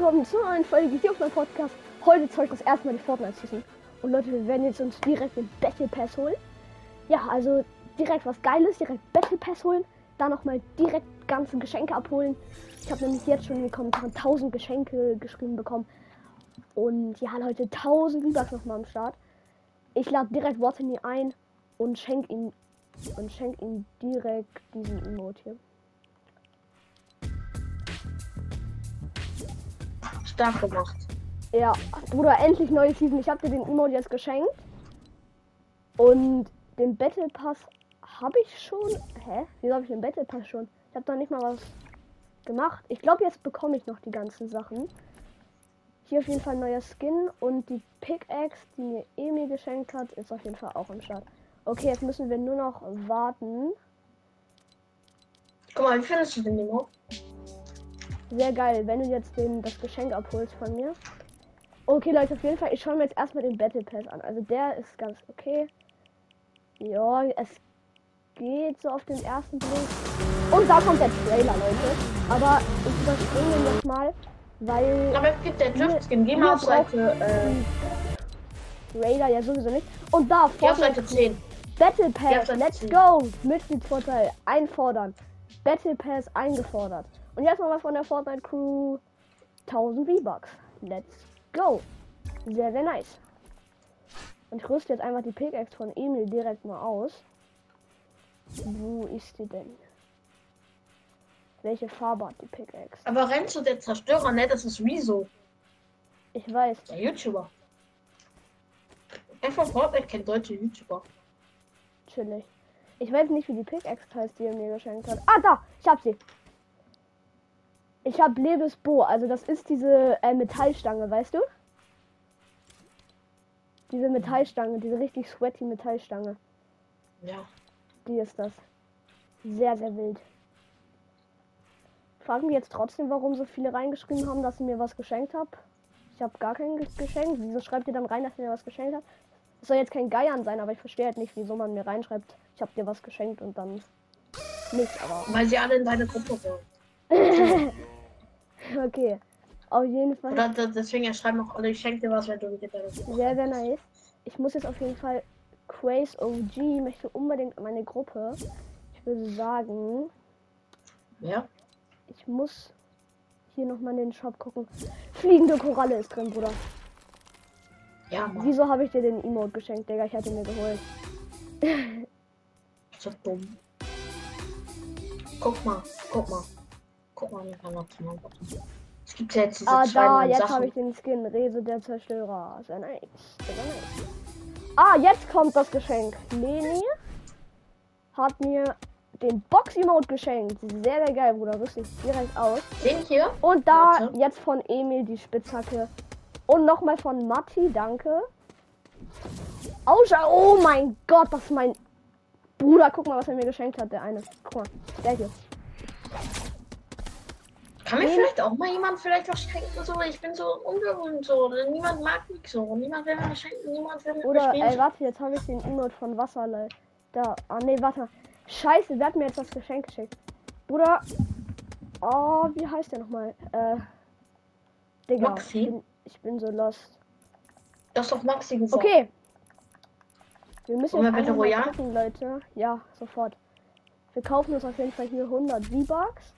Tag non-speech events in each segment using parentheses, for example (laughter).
willkommen zu einer Folge hier auf meinem Podcast. Heute zeige ich das erste Mal die Fortnite-Season. Und Leute, wir werden jetzt uns direkt den Battle Pass holen. Ja, also direkt was Geiles, direkt Battle Pass holen. Dann nochmal direkt ganze Geschenke abholen. Ich habe nämlich jetzt schon in den Kommentaren 1000 Geschenke geschrieben bekommen. Und ja, Leute, 1000 V-Bucks nochmal am Start. Ich lade direkt Watney ein und schenk ihm und schenk ihm direkt diesen Emote hier. Stark gemacht. Ja, Bruder, endlich neue Season. Ich habe dir den Emote jetzt geschenkt. Und den Battle Pass habe ich schon. Hä? Wieso habe ich den Battle Pass schon? Ich habe doch nicht mal was gemacht. Ich glaube, jetzt bekomme ich noch die ganzen Sachen. Hier auf jeden Fall ein neuer Skin und die Pickaxe, die mir Emil geschenkt hat, ist auf jeden Fall auch am Start. Okay, jetzt müssen wir nur noch warten. Guck mal, wie findest du den Nemo? Sehr geil, wenn du jetzt den, das Geschenk abholst von mir. Okay, Leute, auf jeden Fall, ich schaue mir jetzt erstmal den Battle Pass an. Also der ist ganz okay. Ja, es geht so auf den ersten Blick. Und da kommt der Trailer, Leute. Aber ich überspringe den jetzt mal, weil. Aber es gibt der Drift Skin. Geh wir mal auf Seite, äh, Trailer ja sowieso nicht. Und da, Fortnite Seite 10. Battle Pass, let's ist- go! Mitgliedsvorteil einfordern. Battle Pass eingefordert. Und jetzt nochmal von der Fortnite Crew 1000 V-Bucks. Let's go! Sehr, sehr nice. Und ich rüste jetzt einfach die Pickaxe von Emil direkt mal aus. Wo ist die denn? Welche Farbe hat die Pickaxe? Aber du der Zerstörer, ne? Das ist Rezo, Ich weiß. der YouTuber. Er von Fortnite kennt deutsche YouTuber. Chillig. Ich weiß nicht, wie die Pickaxe heißt, die er mir geschenkt hat. Ah, da! Ich hab sie. Ich hab Lebes Bo. Also das ist diese äh, Metallstange, weißt du? Diese Metallstange, diese richtig sweaty Metallstange. Ja. Die ist das. Sehr, sehr wild. Fragen wir jetzt trotzdem, warum so viele reingeschrieben haben, dass ihr mir was geschenkt habt. Ich habe gar kein Ge- geschenkt. Wieso schreibt ihr dann rein, dass ihr mir was geschenkt habt? Es soll jetzt kein Geiern sein, aber ich verstehe halt nicht, wieso man mir reinschreibt, ich habe dir was geschenkt und dann nicht. Aber Weil sie alle in deine Gruppe wollen. (laughs) okay. Auf jeden Fall Oder deswegen er schreiben auch alle, ich schenke dir was, wenn du Gruppe sehr, sehr nice. Ich muss jetzt auf jeden Fall Craze OG möchte unbedingt in meine Gruppe. Ich würde sagen, Ja. Ich muss hier nochmal in den Shop gucken. Fliegende Koralle ist drin, Bruder. Ja, Mann. Wieso habe ich dir den Emote geschenkt, Digga? Ich hatte mir geholt. So dumm. Guck mal, guck mal. Guck mal, mit meiner Zimmer. Es gibt ja jetzt diese Ah, zwei da, jetzt habe ich den Skin. Rese der Zerstörer. Sehr nice. Sehr nice. Ah, jetzt kommt das Geschenk. Leni hat mir den Box-Emote geschenkt. Sehr, sehr geil, Bruder. Rüste ich direkt aus. Den hier? Und da Warte. jetzt von Emil die Spitzhacke. Und nochmal von Matti, danke. Ausschau, oh mein Gott, das ist mein Bruder. Guck mal, was er mir geschenkt hat, der eine. Guck mal, der hier. Kann mir vielleicht auch mal jemand vielleicht was schenken? So, ich bin so ungewohnt so. Niemand mag mich so. Niemand will mir schenken. Niemand will mit Oder, ey, warte, jetzt habe ich den Emote von Wasserlei. Da, ah, nee, warte. Scheiße, wer hat mir jetzt das Geschenk geschickt? Bruder, oh, wie heißt der nochmal? Äh, Digga, Maxi? ich bin, ich bin so lost. Das ist doch Maxi gesagt. Okay. Wir müssen Wollen jetzt Royale? gucken, Leute. Ja, sofort. Wir kaufen uns auf jeden Fall hier 100 V-Bucks.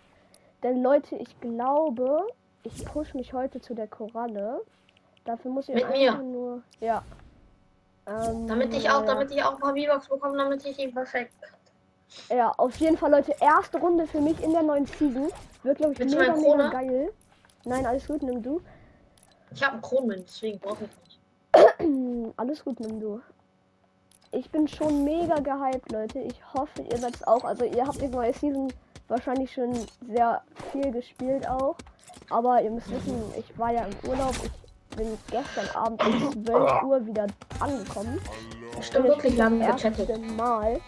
Denn Leute, ich glaube, ich push mich heute zu der Koralle. Dafür muss ich Mit einfach mir? nur, ja. Ähm, Damit ich auch, damit ich auch ein paar V-Bucks bekomme, damit ich ihn perfekt. Ja, auf jeden Fall, Leute. Erste Runde für mich in der neuen Season. Wird, glaube ich, Willst mega, mega geil. Nein, alles gut, nimm du. Ich habe einen Kronmünd, deswegen brauche ich nicht. (clears throat) Alles gut, nimm du. Ich bin schon mega gehypt, Leute. Ich hoffe, ihr seid es auch. Also, ihr habt die neue Season wahrscheinlich schon sehr viel gespielt auch. Aber ihr müsst wissen, ich war ja im Urlaub. Ich bin gestern Abend um 12 Uhr wieder angekommen. Stimmt wirklich, erste gechattet. Mal.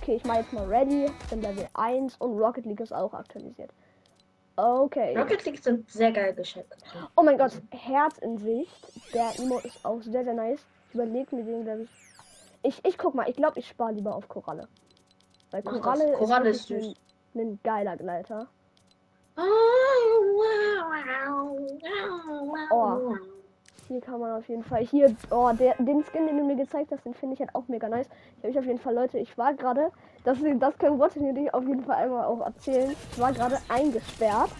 Okay, ich mache jetzt mal ready. Ich bin Level 1 und Rocket League ist auch aktualisiert. Okay. Rocket League sind sehr geil geschenkt. Oh mein Gott, Herz in Sicht. Der Emote ist auch sehr, sehr nice. Ich überlege mir den, glaube ich. Ich, ich guck mal, ich glaube, ich spare lieber auf Koralle. Weil. Koralle, Koralle ist, ist wirklich ein, geiler Gleiter. Ja. Hier kann man auf jeden Fall. Hier, oh, der, den Skin, den du mir gezeigt hast, den finde ich halt auch mega nice. Ich habe auf jeden Fall, Leute, ich war gerade, das, das können Worte dir auf jeden Fall einmal auch erzählen. Ich war gerade eingesperrt.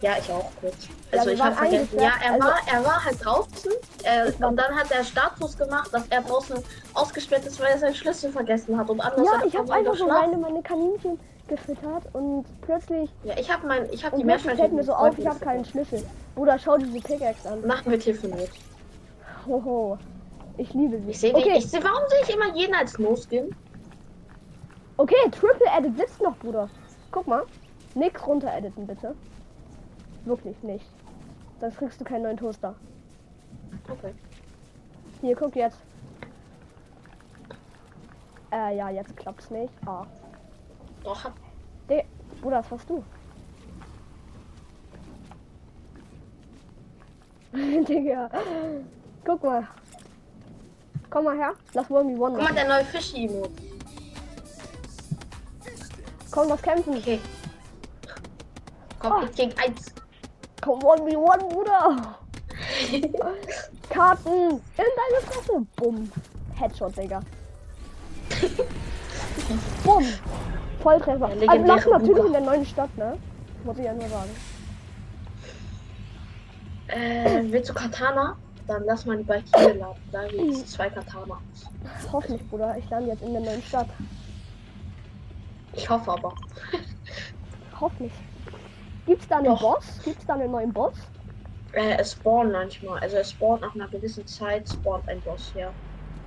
Ja, ich auch kurz. Ja, Also wir ich habe vergessen. Ja, er Also- war, er war halt draußen äh, war- und dann hat er Status gemacht, dass er draußen ausgesperrt ist, weil er seinen Schlüssel vergessen hat und anders Ja, ich habe einfach so meine, meine Kaninchen gefüttert und plötzlich, Ja, ich habe mein, ich habe die plötzlich fällt mir so auf, ich habe keinen Schlüssel. Bruder, schau diese Pickaxe an. Machen wir telefoniert. Hoho. Ich liebe sie. Ich sehe okay, ich seh, warum sehe ich immer jeden als No-Skin? okay, Triple Edit sitzt noch, Bruder. Guck mal. Nix runter editen, bitte. Wirklich nicht. Sonst kriegst du keinen neuen Toaster. Okay. Hier, guck jetzt. Äh, ja, jetzt klappt's nicht. Ah. Doch, De Bruder, das warst du. (laughs) Digga. Guck mal. Komm mal her. Lass 1v1 guck mal, der neue Fischi-Emote. Komm, lass kämpfen. Okay. Komm, Ah. ich gegen eins. Komm, 1v1, Bruder. (laughs) Karten. In deine Fresse. Bumm. Headshot, Digga. (laughs) Bumm. Volltreffer. Also legendäre lass natürlich in der neuen Stadt, ne? Muss ich ja nur sagen. Äh, willst du Katana? Dann lass mal die bei hier laden. Da gibt's zwei Katana. Hoffentlich, Bruder. Ich lande jetzt in der neuen Stadt. Ich hoffe aber. Hoffentlich. Gibt's da einen Doch. Boss? Gibt's da einen neuen Boss? Äh, es spawnt manchmal. Also es spawnt nach einer gewissen Zeit spawnt ein Boss, ja.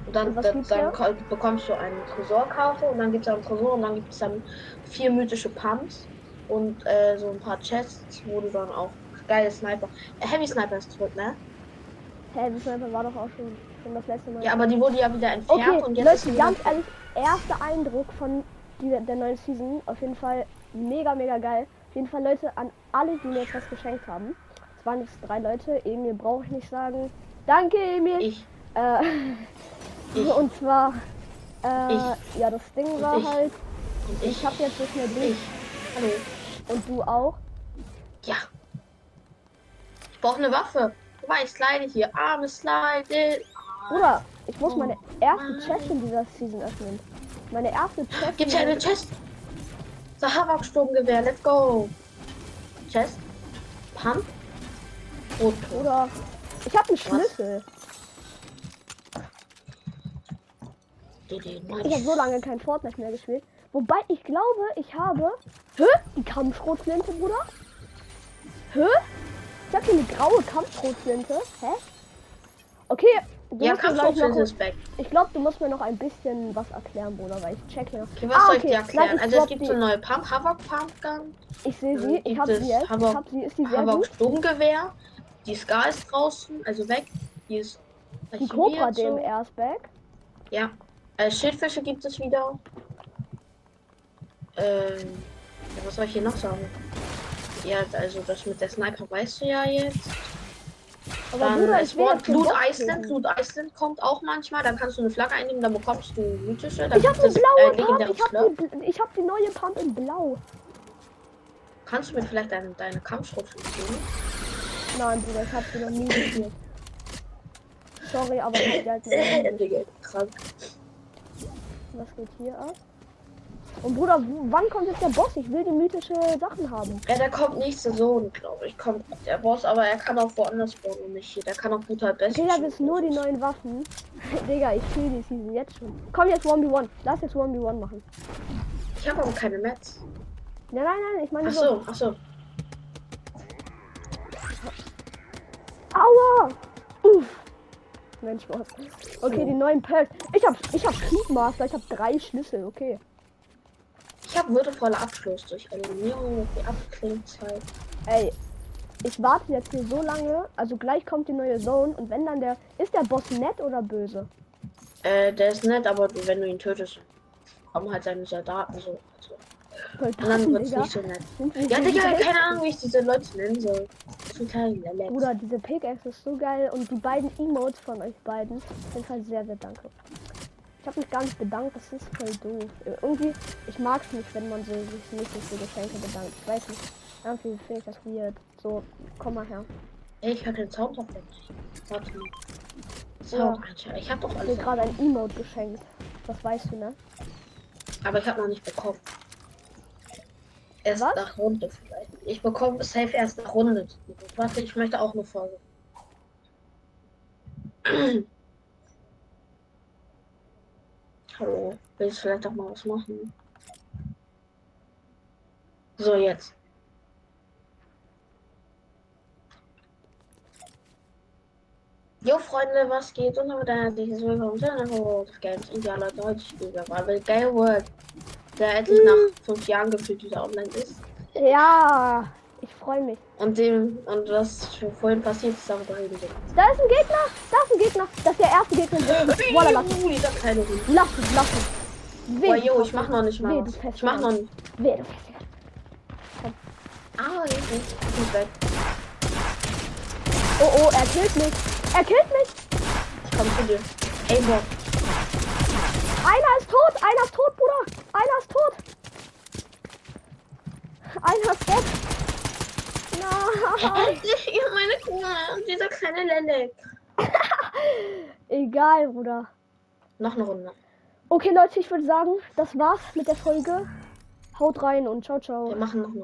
Und dann, Und dann, dann da? ko- bekommst du eine Tresorkarte und dann gibt es einen Tresor und dann gibt es dann vier mythische Pumps und äh, so ein paar Chests, wo du dann auch geile Sniper. Äh, Heavy Sniper ist zurück, ne? Hey, Sniper war doch auch schon, schon das letzte Mal. Ja, aber die wurde ja wieder entfernt okay, und jetzt Leute, ganz ehrlich, erster Eindruck von dieser, der neuen Season. Auf jeden Fall mega, mega geil. Auf jeden Fall, Leute, an alle, die mir jetzt was geschenkt haben. Es waren jetzt drei Leute. Emil brauche ich nicht sagen. Danke, Emil. ich. Äh, (laughs) Ich. und zwar, äh, ja, das Ding war ich. halt, Und ich ich. habe jetzt schnell Ich. durch. Hallo. Und du auch. Ja. Ich brauche eine Waffe. Guck mal, ich slide hier. Arme slide. Bruder, ich muss Oh meine erste. Chest in dieser Season öffnen. Meine erste Chest. Gibt ja eine Chest. Sahara-Sturmgewehr, let's go. Chest. Pump. Rot. Oder ich habe einen Schlüssel. Ich habe so lange kein Fortnite mehr gespielt. Wobei ich glaube, ich habe. Hä? Die Kampfschrotflinte, Bruder? Hä? Ich habe hier eine graue Kampfschrotflinte. Hä? Okay. Du Ja, Kampfschrotflinte ist back. ich glaube, du musst mir noch ein bisschen was erklären, Bruder, weil ich check hier. Okay, was Ah, soll ich okay. dir erklären? Nein, ich also es gibt die. so eine neue Pump, Havoc Pump Gun, Ich sehe sie. Ich habe sie jetzt. Ich Havoc- habe sie. Ist die sehr Havoc gut? Sturmgewehr. Die Scar ist draußen, also weg. Die ist Die Cobra so. DMR ist back. Ja. Äh, Schildfische gibt es wieder. Ähm, was soll ich hier noch sagen? Ja, also das mit der Sniper weißt du ja jetzt. Aber Dann Bruder, ich will Iceland. töten. Loot Iceland kommt auch manchmal. Dann kannst du eine Flagge einnehmen, dann bekommst du mythische. Ich habe es, blaue äh, Pump. Ich habe die, ich hab die neue Pump in blau. Kannst du mir vielleicht deine, deine Kampfschrotflinte geben? Nein, Bruder, ich habe sie noch nie gespielt. Sorry, aber ich die halt. Digga, (laughs) krank. Was geht hier ab? Und Bruder, wann kommt jetzt der Boss? Ich will die mythische Sachen haben. Ja, der kommt nächste Saison, glaube ich. Kommt der Boss, aber er kann auch woanders spawnen und nicht hier. Der kann auch brutal best. Okay, das ist nur die neuen Waffen. (laughs) Digga, ich fühle die Season jetzt schon. Komm jetzt 1v1. Lass jetzt 1v1 machen. Ich habe aber keine Mets. Nein, nein, nein, ich meine Ach so. so, ach so. Aua! Uff. Mensch, was. Okay, die neuen Perks. Ich hab, ich hab Speedmaster. Ich hab drei Schlüssel. Okay. Ich habe würdevoller Abschluss durch Eliminierung und die Abklingzeit. Ey, ich warte jetzt hier so lange. Also gleich kommt die neue Zone. Und wenn dann der. Ist der Boss nett oder böse? Äh, der ist nett, aber wenn du ihn tötest, kommen halt seine Soldaten so. Also, Und dann wird's Digga. nicht so nett. Sind Ja, so Digga, keine Ahnung, wie ich diese Leute nennen soll. Total Lelek. Bruder, diese Pickaxe ist so geil und die beiden Emotes von euch beiden. Auf jeden Fall sehr, sehr danke. Ich habe mich gar nicht bedankt, das ist voll doof. Äh, Irgendwie, ich mag es nicht, wenn man so, sich nicht für Geschenke bedankt. Ich weiß nicht, irgendwie finde ich das weird. So, komm mal her. Ey, ich höre den nicht. Warte mal. Ja. Sound einstellen. Ich habe doch alles. gerade ein Emote geschenkt. Das weißt du, ne? Aber ich habe noch nicht bekommen. Erst Was? nach Runde vielleicht. Ich bekomme safe erst nach Runde. Warte, ich möchte auch eine Folge. (clears throat) Hallo, willst du vielleicht auch mal was machen? So, jetzt. Jo Freunde, was geht? Und damit ein herzliches Willkommen zu einer World of Games. Und ja Leute, heute spielen wir mal mit Gale World, der endlich nach fünf Jahren gefühlt wieder online ist. Ja, ich freue mich. Und dem, und was für vorhin passiert ist, darüber reden wir. Da ist ein Gegner, da ist ein Gegner. Das ist der erste Gegner. Voila, (laughs) lass Ding. Lass ihn, lass. Boah, Weh, jo, ich mach noch nicht mal Weh, was. Ich mach noch nicht. Weh, du fährst Ah, ich bin weg. Oh, oh, er killt mich. Er killt mich. Ich komm zu dir. Ey, Bob. Einer ist tot, einer ist tot, Bruder. Einer ist tot. Einer ist weg. Nein. (laughs) Meine Kuh. Und dieser kleine Lelek. (laughs) Egal, Bruder. Noch eine Runde. Okay, Leute, ich würde sagen, das war's mit der Folge. Haut rein und ciao, ciao. Wir machen noch eine